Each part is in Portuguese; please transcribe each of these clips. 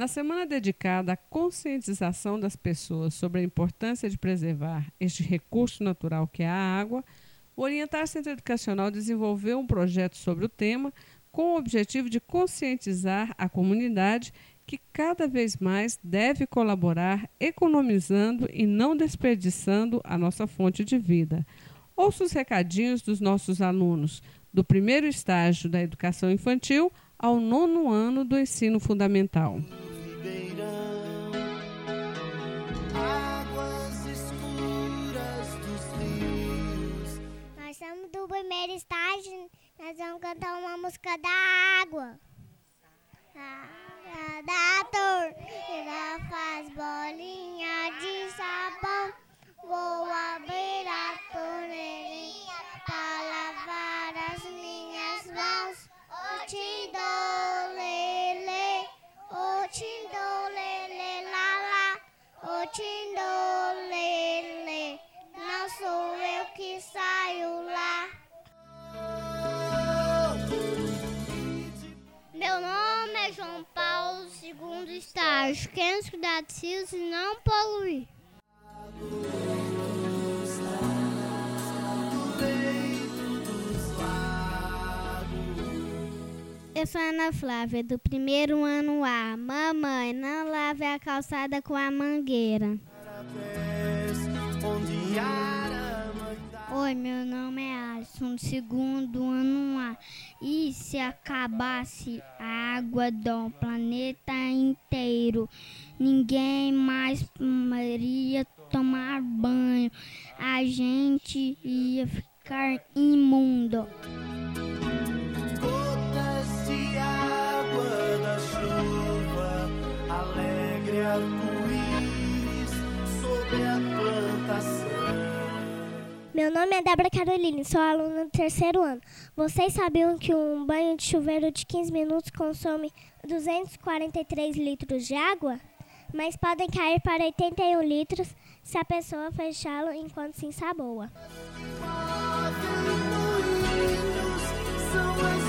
Na semana dedicada à conscientização das pessoas sobre a importância de preservar este recurso natural que é a água, o Orientar Centro Educacional desenvolveu um projeto sobre o tema com o objetivo de conscientizar a comunidade que cada vez mais deve colaborar economizando e não desperdiçando a nossa fonte de vida. Ouça os recadinhos dos nossos alunos do primeiro estágio da educação infantil ao nono ano do ensino fundamental. Primeiro estágio, nós vamos cantar uma música da água. A da torneira faz bolinha si e não poluir. Eu sou Ana Flávia, do primeiro ano A. Mamãe, não lave a calçada com a mangueira. Oi, meu nome é Alisson, do segundo ano A. E se acabasse água do planeta inteiro, ninguém mais poderia tomar banho. A gente ia ficar imundo. Gotas de água da chuva, alegre arco-íris Meu nome é Débora Caroline, sou aluna do terceiro ano. Vocês sabiam que um banho de chuveiro de 15 minutos consome 243 litros de água? Mas podem cair para 81 litros se a pessoa fechá-lo enquanto se ensaboa. Moinhos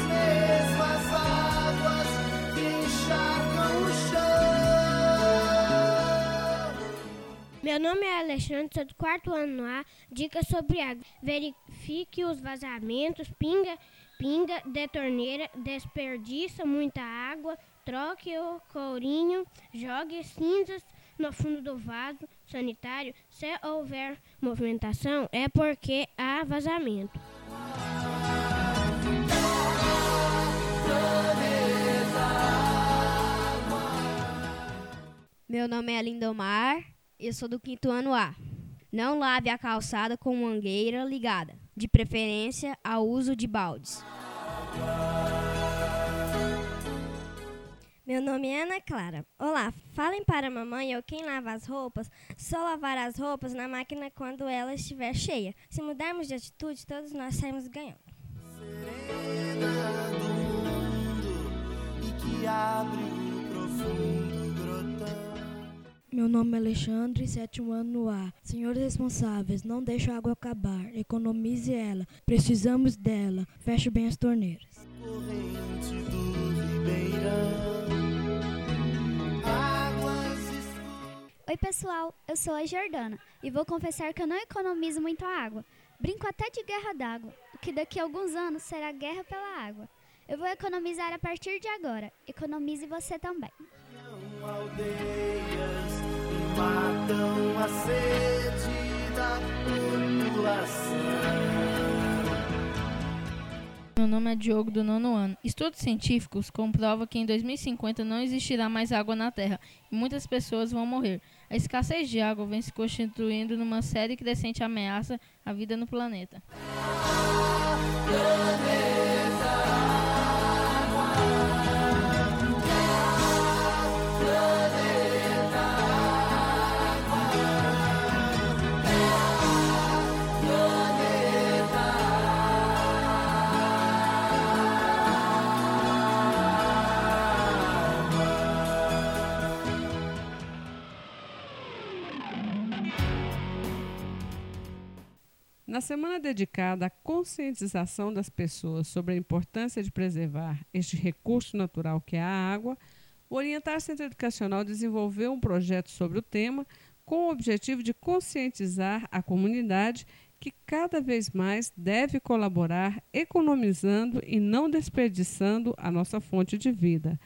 Meu nome é Alexandre, sou do quarto ano A. Dicas sobre água. Verifique os vazamentos, pinga, pinga de torneira, desperdiça muita água, troque o courinho, jogue cinzas no fundo do vaso sanitário. Se houver movimentação, é porque há vazamento. Meu nome é Lindomar eu sou do quinto ano A. Não lave a calçada com mangueira ligada, de preferência ao uso de baldes. Meu nome é Ana Clara. Olá, falem para a mamãe ou quem lava as roupas, só lavar as roupas na máquina quando ela estiver cheia. Se mudarmos de atitude, todos nós saímos ganhando. Serena do mundo e que abre Meu nome é Alexandre, sétimo ano A. Senhores responsáveis, não deixe a água acabar. Economize ela. Precisamos dela. Feche bem as torneiras. corrente do Ribeirão. Águas escuras. Oi, pessoal, eu sou a Jordana e vou confessar que eu não economizo muito a água. Brinco até de guerra d'água, o que daqui a alguns anos será guerra pela água. Eu vou economizar a partir de agora. Economize você também. aldeias e matam a sede da população. Meu nome é Diogo do nono ano. Estudos científicos comprovam que em 2050 não existirá mais água na Terra e muitas pessoas vão morrer. A escassez de água vem se constituindo numa série crescente ameaça à vida no planeta. Na semana dedicada à conscientização das pessoas sobre a importância de preservar este recurso natural que é a água, o Orientar Centro Educacional desenvolveu um projeto sobre o tema com o objetivo de conscientizar a comunidade que cada vez mais deve colaborar economizando e não desperdiçando a nossa fonte de vida.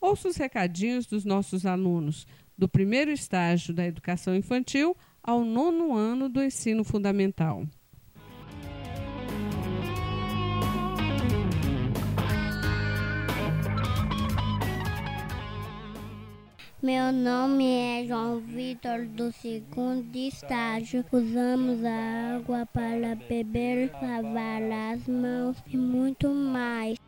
Ouça os recadinhos dos nossos alunos do primeiro estágio da educação infantil ao nono ano do ensino fundamental. Meu nome é João Vitor do segundo estágio. Usamos a água para beber, lavar as mãos e muito mais.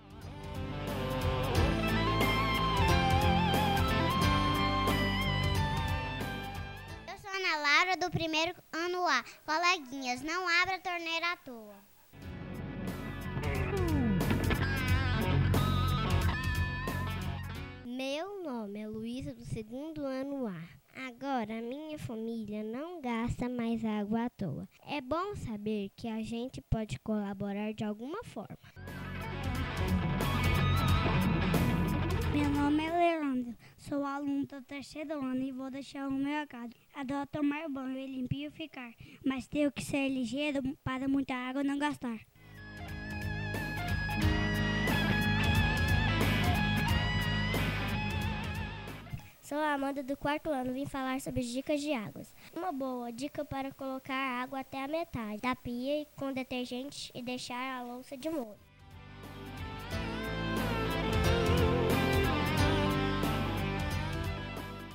Eu sou Ana Laura do primeiro ano A. Coleguinhas, não abra a torneira à toa. Meu nome é Luísa do segundo ano A. Agora, minha família não gasta mais água à toa. É bom saber que a gente pode colaborar de alguma forma. Meu nome é Leandro, sou aluno do terceiro ano e vou deixar o meu recado. Adoro tomar banho e limpar e ficar, mas tenho que ser ligeiro para muita água não gastar. Sou a Amanda do quarto ano, vim falar sobre dicas de águas. Uma boa dica para colocar a água até a metade da pia com detergente e deixar a louça de molho.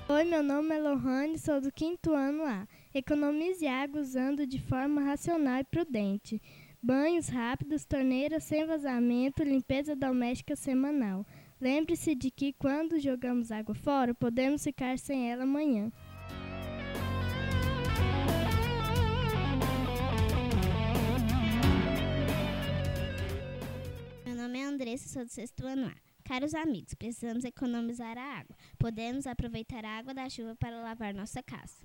Oi, meu nome é Lohane, sou do quinto ano A. Economize água usando de forma racional e prudente. Banhos rápidos, torneiras sem vazamento, limpeza doméstica semanal. Lembre-se de que quando jogamos água fora, podemos ficar sem ela amanhã. Meu nome é Andressa, sou do sexto ano A. Caros amigos, precisamos economizar a água. Podemos aproveitar a água da chuva para lavar nossa casa.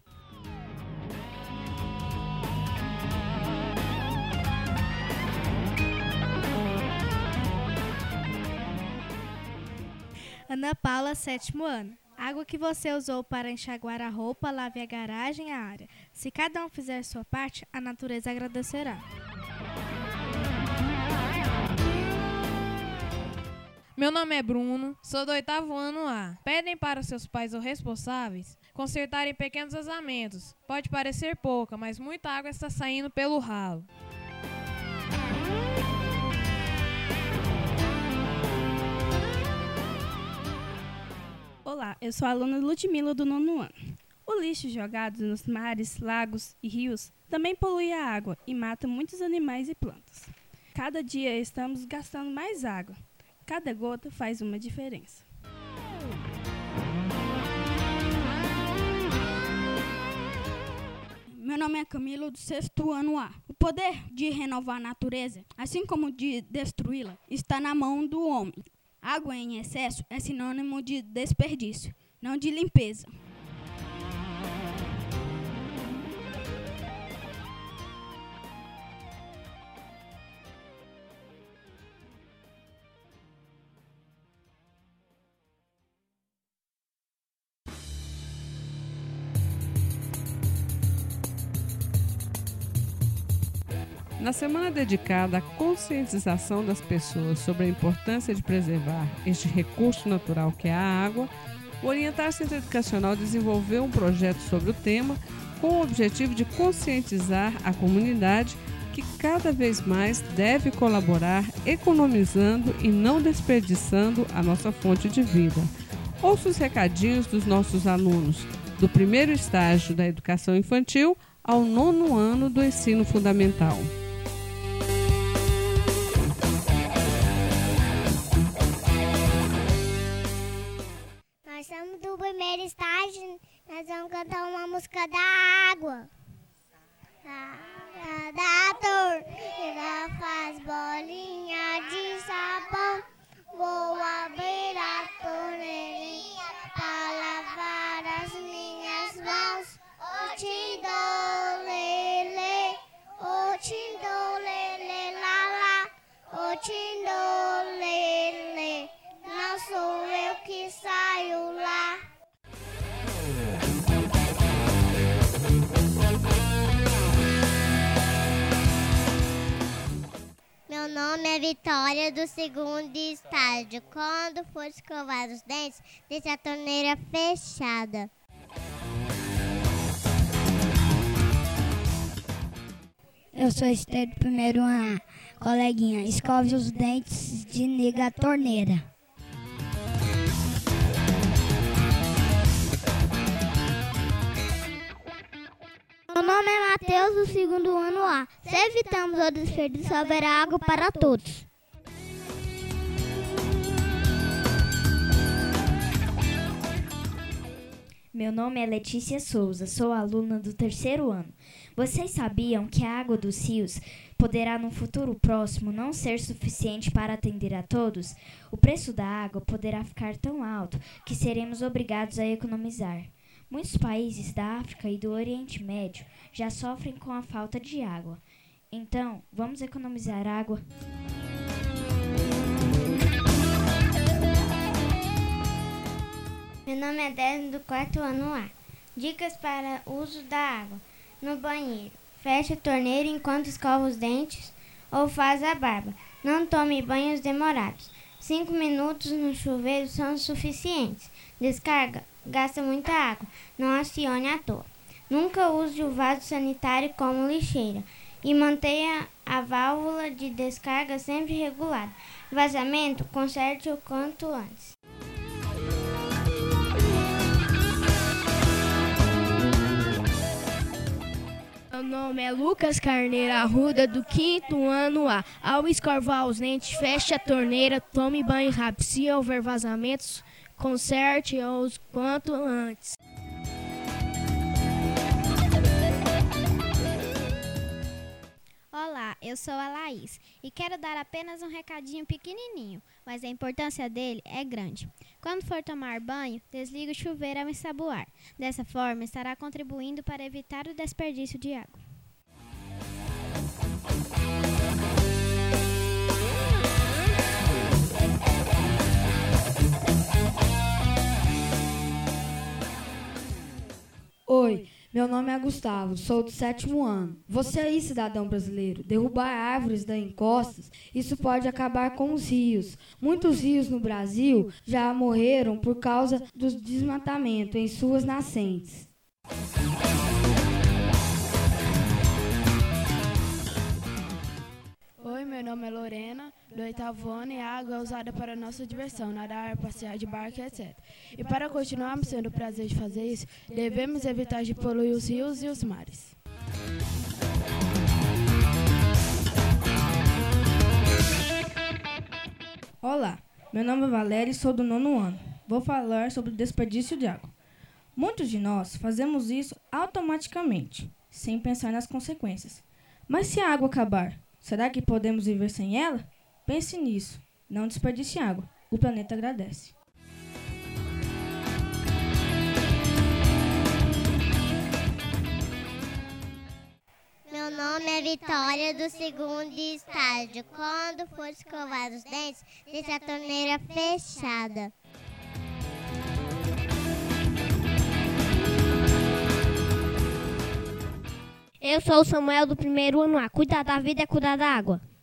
Ana Paula, sétimo ano. Água que você usou para enxaguar a roupa, lave a garagem e a área. Se cada um fizer sua parte, a natureza agradecerá. Meu nome é Bruno, sou do oitavo ano A. Pedem para seus pais ou responsáveis consertarem pequenos vazamentos. Pode parecer pouca, mas muita água está saindo pelo ralo. Olá, eu sou a aluna Ludmila do nono ano. O lixo jogado nos mares, lagos e rios também polui a água e mata muitos animais e plantas. Cada dia estamos gastando mais água. Cada gota faz uma diferença. Meu nome é Camilo, do sexto ano A. O poder de renovar a natureza, assim como de destruí-la, está na mão do homem. Água em excesso é sinônimo de desperdício, não de limpeza. Semana dedicada à conscientização das pessoas sobre a importância de preservar este recurso natural que é a água, o Orientar Centro Educacional desenvolveu um projeto sobre o tema com o objetivo de conscientizar a comunidade que cada vez mais deve colaborar economizando e não desperdiçando a nossa fonte de vida. Ouça os recadinhos dos nossos alunos do primeiro estágio da educação infantil ao nono ano do ensino fundamental. Nós vamos cantar uma música da água. A da torneira faz bolinha de sabão. Vou Vitória do segundo estágio. Quando for escovar os dentes, deixe a torneira fechada. Eu sou Esther do primeiro ano. Coleguinha, escove os dentes, desliga a torneira. Nome é Matheus, do segundo ano A. Se evitamos o desperdício, haverá água para todos. Meu nome é Letícia Souza, sou aluna do terceiro ano. Vocês sabiam que a água dos rios poderá no futuro próximo não ser suficiente para atender a todos? O preço da água poderá ficar tão alto que seremos obrigados a economizar. Muitos países da África e do Oriente Médio já sofrem com a falta de água. Então, vamos economizar água? Meu nome é Désio do quarto ano A. Dicas para uso da água. No banheiro. Feche a torneira enquanto escova os dentes ou faz a barba. Não tome banhos demorados. Cinco minutos no chuveiro são suficientes. Descarga. Gasta muita água. Não acione à toa. Nunca use o vaso sanitário como lixeira. E mantenha a válvula de descarga sempre regulada. Vazamento, conserte o quanto antes. Meu nome é Lucas Carneiro Arruda, do quinto ano A. Ao escovar os dentes, feche a torneira, tome banho rápido. Se houver vazamentos, conserte-os quanto antes. Olá, eu sou a Laís e quero dar apenas um recadinho pequenininho, mas a importância dele é grande. Quando for tomar banho, desligue o chuveiro ao ensaboar. Dessa forma, estará contribuindo para evitar o desperdício de água. Oi, meu nome é Gustavo, sou do sétimo ano. Você aí, cidadão brasileiro, derrubar árvores da encostas, isso pode acabar com os rios. Muitos rios no Brasil já morreram por causa do desmatamento em suas nascentes. Oi, meu nome é Lorena, do oitavo ano, e a água é usada para nossa diversão, nadar, passear de barco, etc. E para continuarmos tendo o prazer de fazer isso, devemos evitar de poluir os rios e os mares. Olá, meu nome é Valéria e sou do nono ano. Vou falar sobre o desperdício de água. Muitos de nós fazemos isso automaticamente, sem pensar nas consequências. Mas se a água acabar, será que podemos viver sem ela? Pense nisso. Não desperdice água. O planeta agradece. Meu nome é Vitória do segundo estágio. Quando for escovar os dentes, deixe a torneira fechada. Eu sou o Samuel do primeiro ano A. Cuidar da vida é cuidar da água.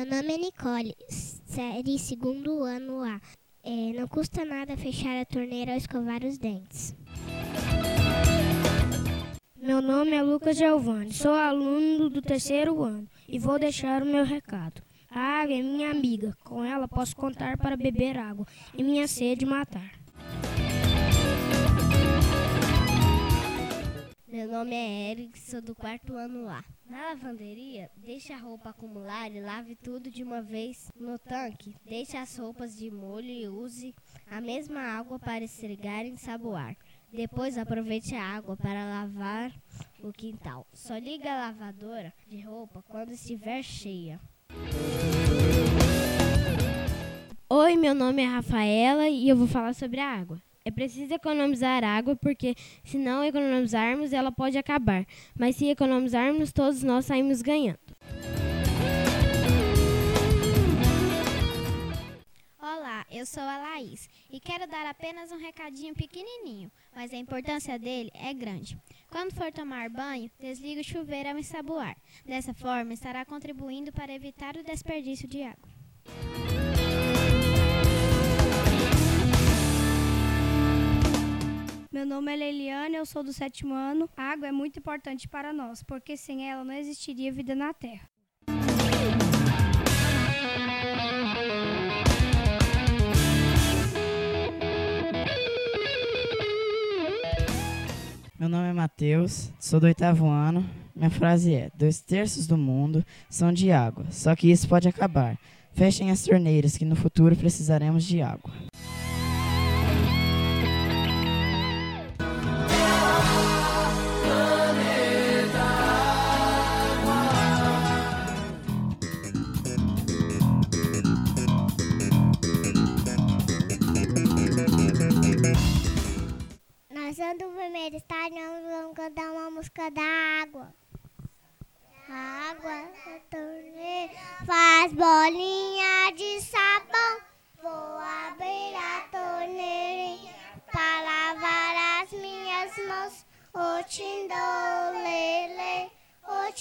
Meu nome é Nicole, série segundo ano A. É, não custa nada fechar a torneira ao escovar os dentes. Meu nome é Lucas Giovanni, sou aluno do terceiro ano e vou deixar o meu recado. A água é minha amiga, com ela posso contar para beber água e minha sede matar. Meu nome é Eric, sou do quarto ano A. Na lavanderia, deixe a roupa acumular e lave tudo de uma vez no tanque. Deixe as roupas de molho e use a mesma água para esfregar e ensaboar. Depois aproveite a água para lavar o quintal. Só liga a lavadora de roupa quando estiver cheia. Oi, meu nome é Rafaela e eu vou falar sobre a água. É preciso economizar água porque, se não economizarmos, ela pode acabar. Mas se economizarmos, todos nós saímos ganhando. Olá, eu sou a Laís e quero dar apenas um recadinho pequenininho, mas a importância dele é grande. Quando for tomar banho, desligue o chuveiro ao ensaboar. Dessa forma, estará contribuindo para evitar o desperdício de água. Meu nome é Leliane, eu sou do sétimo ano. A água é muito importante para nós, porque sem ela não existiria vida na Terra. Meu nome é Matheus, sou do oitavo ano. Minha frase é: dois terços do mundo são de água, só que isso pode acabar. Fechem as torneiras, que no futuro precisaremos de água. Primeiro estágio, nós vamos cantar uma música da água. Água da torneira faz bolinha de sabão. Vou abrir a torneira para lavar as minhas mãos. O tindô, lele, o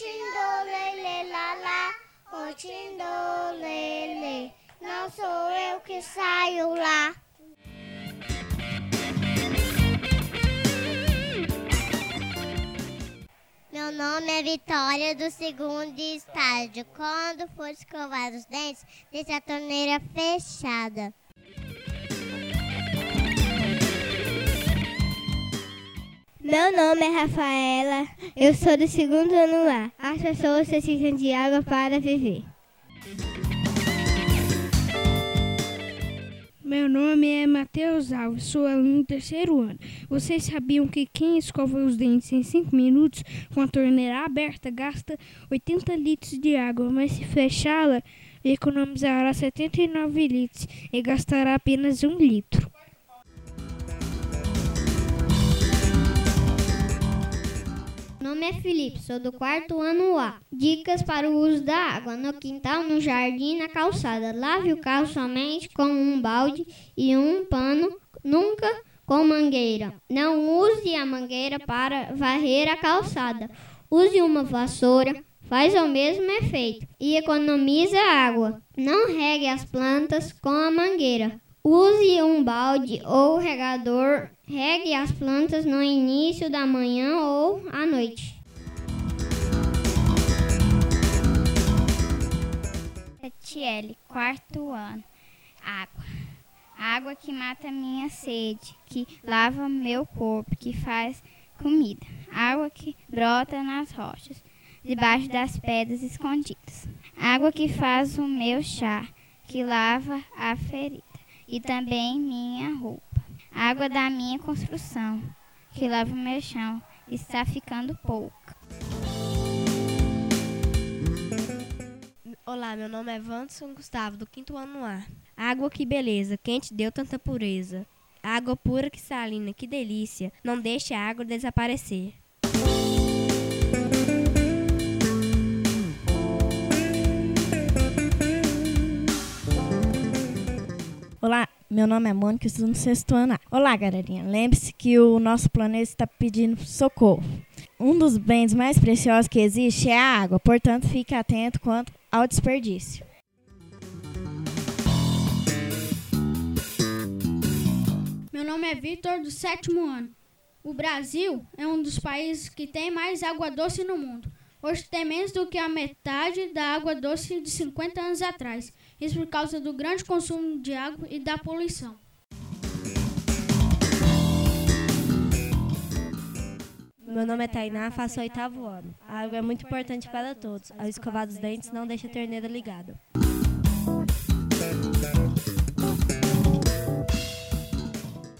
lele, lá, o tindô, lele. Não sou eu que saio lá. Meu nome é Vitória do segundo estágio. Quando for escovar os dentes, deixe a torneira fechada. Meu nome é Rafaela, eu sou do segundo ano lá. As pessoas precisam de água para viver. Meu nome é Matheus Alves, sou aluno do terceiro ano. Vocês sabiam que quem escova os dentes em 5 minutos com a torneira aberta gasta 80 litros de água, mas se fechá-la, economizará 79 litros e gastará apenas 1 litro. Nome é Felipe, sou do quarto ano A. Dicas para o uso da água no quintal, no jardim na calçada. Lave o carro somente com um balde e um pano, nunca com mangueira. Não use a mangueira para varrer a calçada. Use uma vassoura, faz o mesmo efeito e economiza água. Não regue as plantas com a mangueira. Use um balde ou regador. Regue as plantas no início da manhã ou à noite. Etiele, quarto ano. Água. Água que mata minha sede, que lava meu corpo, que faz comida. Água que brota nas rochas, debaixo das pedras escondidas. Água que faz o meu chá, que lava a ferida e também minha roupa. Água da minha construção, que lava o meu chão, está ficando pouca. Olá, meu nome é Wanderson Gustavo, do quinto ano A. Água que beleza, quente deu tanta pureza. Água pura que salina, que delícia. Não deixe a água desaparecer. Olá, meu nome é Mônica, estou no sexto ano. Olá, galerinha. Lembre-se que o nosso planeta está pedindo socorro. Um dos bens mais preciosos que existe é a água, portanto, fique atento quanto ao desperdício. Meu nome é Vitor, do sétimo ano. O Brasil é um dos países que tem mais água doce no mundo. Hoje tem menos do que a metade da água doce de 50 anos atrás. Isso por causa do grande consumo de água e da poluição. Meu nome é Tainá, faço o oitavo ano. A água é muito importante para todos. Ao escovar os dentes, não deixe a torneira ligada.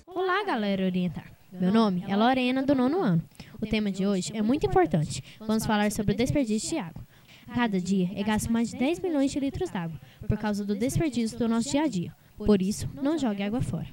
Olá, galera orientar. Meu nome é Lorena, do nono ano. O tema de hoje é muito importante. Vamos falar sobre o desperdício de água. Cada dia é gasto mais de 10 milhões de litros d'água por causa do desperdício do nosso dia a dia. Por isso, não jogue água fora.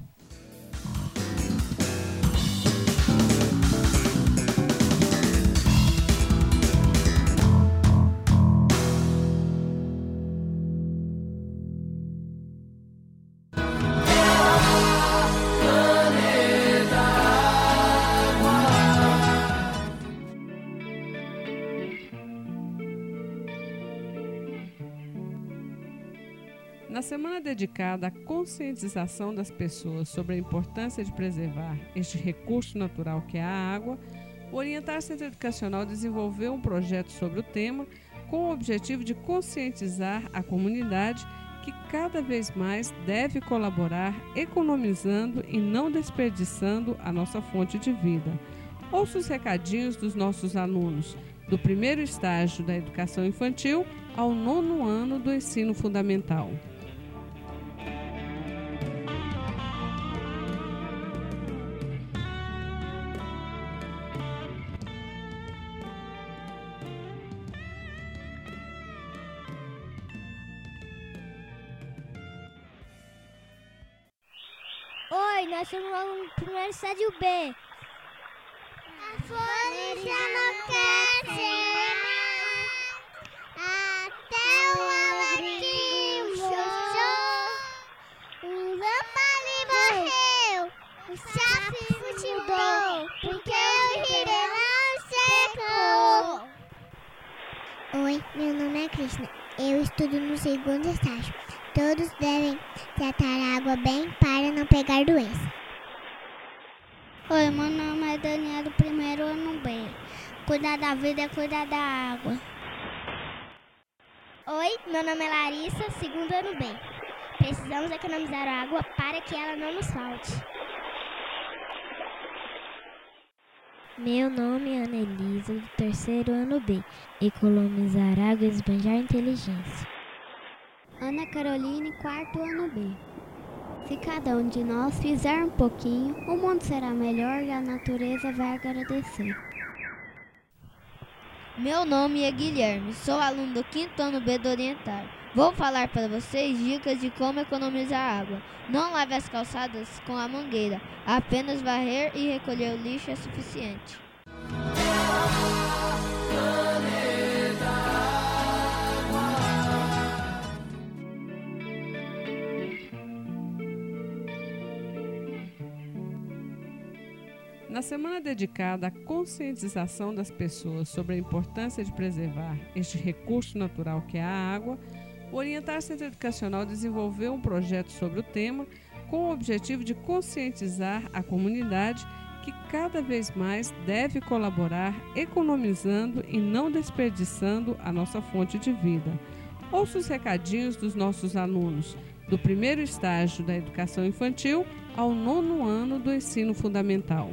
Semana dedicada à conscientização das pessoas sobre a importância de preservar este recurso natural que é a água, o Orientar Centro Educacional desenvolveu um projeto sobre o tema com o objetivo de conscientizar a comunidade que cada vez mais deve colaborar economizando e não desperdiçando a nossa fonte de vida. Ouça os recadinhos dos nossos alunos, do primeiro estágio da educação infantil ao nono ano do ensino fundamental. Somos no primeiro estádio B. A já não quer Até o alecrim murchou O lampadinho morreu O sapo mudou Porque o ribeirão secou Oi, meu nome é Krishna Eu estudo no segundo estágio Todos devem tratar a água bem para não pegar doença. Oi, meu nome é Daniel do primeiro ano B. Cuidar da vida é cuidar da água. Oi, meu nome é Larissa, segundo ano B. Precisamos economizar água para que ela não nos falte. Meu nome é Ana Elisa, do terceiro ano B. Economizar água e esbanjar inteligência. Ana Caroline, quarto ano B. Se cada um de nós fizer um pouquinho, o mundo será melhor e a natureza vai agradecer. Meu nome é Guilherme, sou aluno do quinto ano B do Orientar. Vou falar para vocês dicas de como economizar água. Não lave as calçadas com a mangueira, apenas varrer e recolher o lixo é suficiente. Na semana dedicada à conscientização das pessoas sobre a importância de preservar este recurso natural que é a água, o Orientar Centro Educacional desenvolveu um projeto sobre o tema com o objetivo de conscientizar a comunidade que cada vez mais deve colaborar economizando e não desperdiçando a nossa fonte de vida. Ouça os recadinhos dos nossos alunos, do primeiro estágio da educação infantil ao nono ano do ensino fundamental.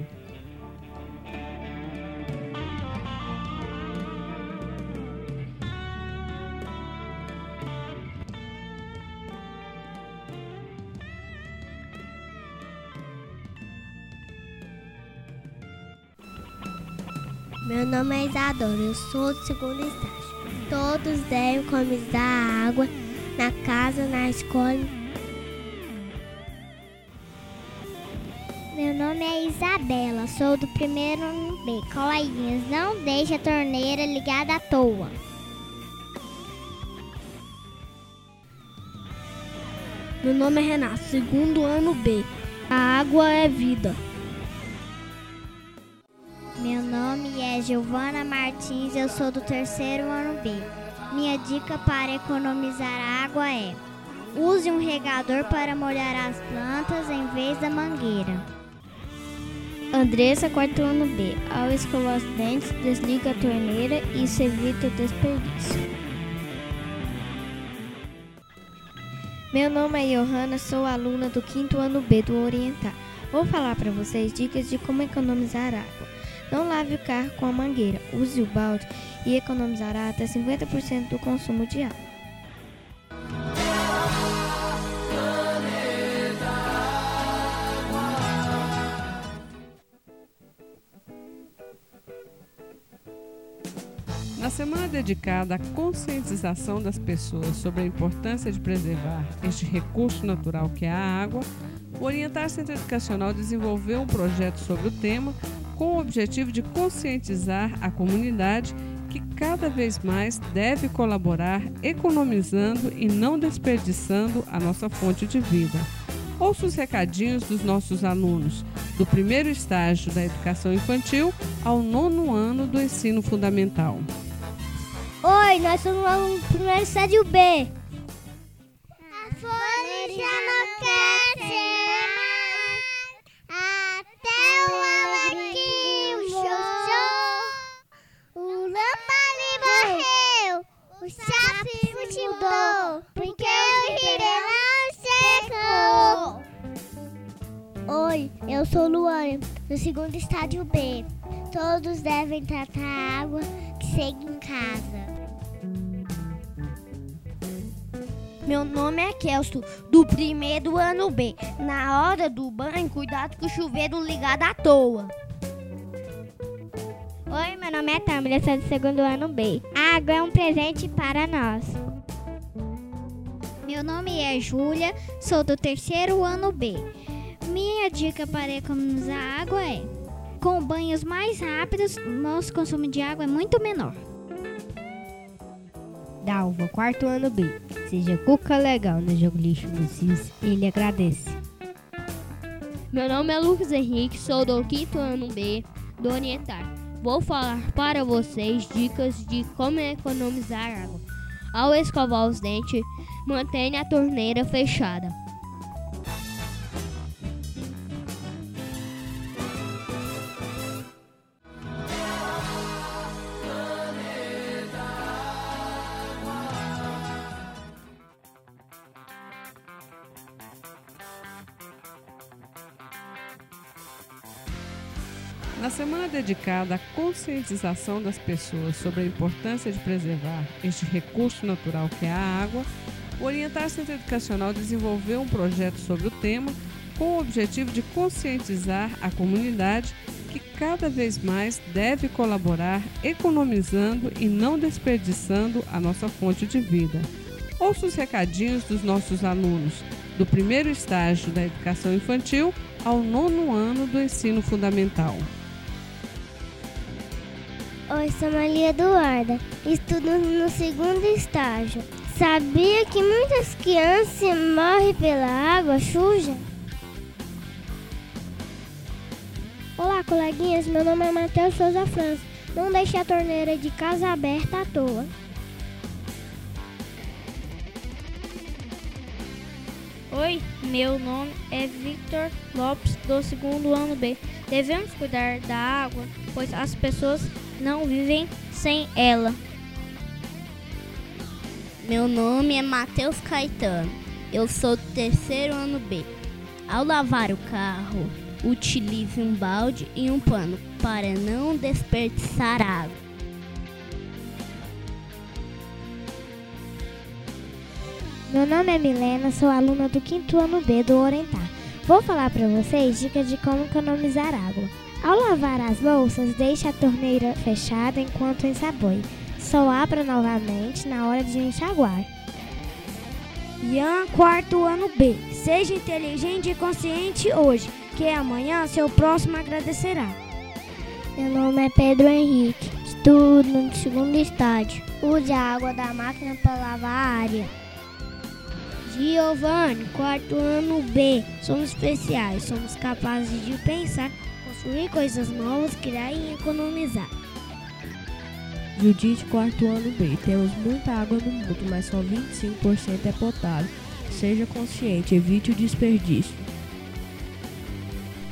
Meu nome é Isadora, eu sou do segundo estágio. Todos devem economizar a água na casa, na escola. Meu nome é Isabela, sou do primeiro ano B. Coleguinhas, não deixe a torneira ligada à toa. Meu nome é Renato, segundo ano B. A água é vida. Giovana Martins, eu sou do terceiro ano B. Minha dica para economizar água é: use um regador para molhar as plantas em vez da mangueira. Andressa, quarto ano B. Ao escovar os dentes, desliga a torneira e isso evita o desperdício. Meu nome é Johanna, sou aluna do quinto ano B do Orientar. Vou falar para vocês dicas de como economizar água. Não lave o carro com a mangueira, use o balde e economizará até 50% do consumo de água. Na semana dedicada à conscientização das pessoas sobre a importância de preservar este recurso natural que é a água, o Orientar Centro Educacional desenvolveu um projeto sobre o tema com o objetivo de conscientizar a comunidade que cada vez mais deve colaborar economizando e não desperdiçando a nossa fonte de vida. Ouça os recadinhos dos nossos alunos, do primeiro estágio da educação infantil ao nono ano do ensino fundamental. Oi, nós somos o primeiro estágio B. O sapo mudou, porque o rio secou. Oi, eu sou Luana, do segundo estádio B. Todos devem tratar a água que segue em casa. Meu nome é Kelso, do primeiro ano B. Na hora do banho, cuidado com o chuveiro ligado à toa. Oi, meu nome é Tamila, sou do segundo ano B. A água é um presente para nós. Meu nome é Júlia, sou do terceiro ano B. Minha dica para economizar água é: com banhos mais rápidos, nosso consumo de água é muito menor. Dalva, quarto ano B. Seja cuca legal no jogo lixo do CIS, ele agradece. Meu nome é Lucas Henrique, sou do quinto ano B do Orientar. Vou falar para vocês dicas de como economizar água. Ao escovar os dentes, mantenha a torneira fechada. Dedicada à conscientização das pessoas sobre a importância de preservar este recurso natural que é a água, o Orientar Centro Educacional desenvolveu um projeto sobre o tema com o objetivo de conscientizar a comunidade que cada vez mais deve colaborar economizando e não desperdiçando a nossa fonte de vida. Ouça os recadinhos dos nossos alunos, do primeiro estágio da educação infantil ao nono ano do ensino fundamental. Oi, sou Maria Eduarda, estudo no segundo estágio. Sabia que muitas crianças morrem pela água suja? Olá, coleguinhas, meu nome é Matheus Souza França. Não deixe a torneira de casa aberta à toa. Oi, meu nome é Victor Lopes, do segundo ano B. Devemos cuidar da água, pois as pessoas não vivem sem ela. Meu nome é Matheus Caetano. Eu sou do terceiro ano B. Ao lavar o carro, utilize um balde e um pano para não desperdiçar água. Meu nome é Milena, sou aluna do quinto ano B do Orientar. Vou falar para vocês dicas de como economizar água. Ao lavar as louças, deixe a torneira fechada enquanto ensaboe. Só abra novamente na hora de enxaguar. Ian, quarto ano B. Seja inteligente e consciente hoje, que amanhã seu próximo agradecerá. Meu nome é Pedro Henrique, estudo no segundo estágio. Use a água da máquina para lavar a área. Giovanni, quarto ano B. Somos especiais, somos capazes de pensar, construir coisas novas, criar e economizar. Judite, quarto ano B. Temos muita água no mundo, mas só 25% é potável. Seja consciente, evite o desperdício.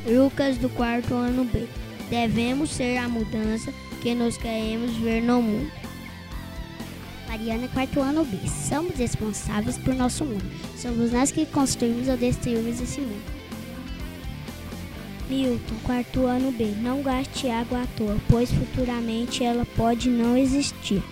Lucas, do quarto ano B. Devemos ser a mudança que nós queremos ver no mundo. Mariana, quarto ano B. Somos responsáveis por nosso mundo. Somos nós que construímos ou destruímos esse mundo. Milton, quarto ano B. Não gaste água à toa, pois futuramente ela pode não existir.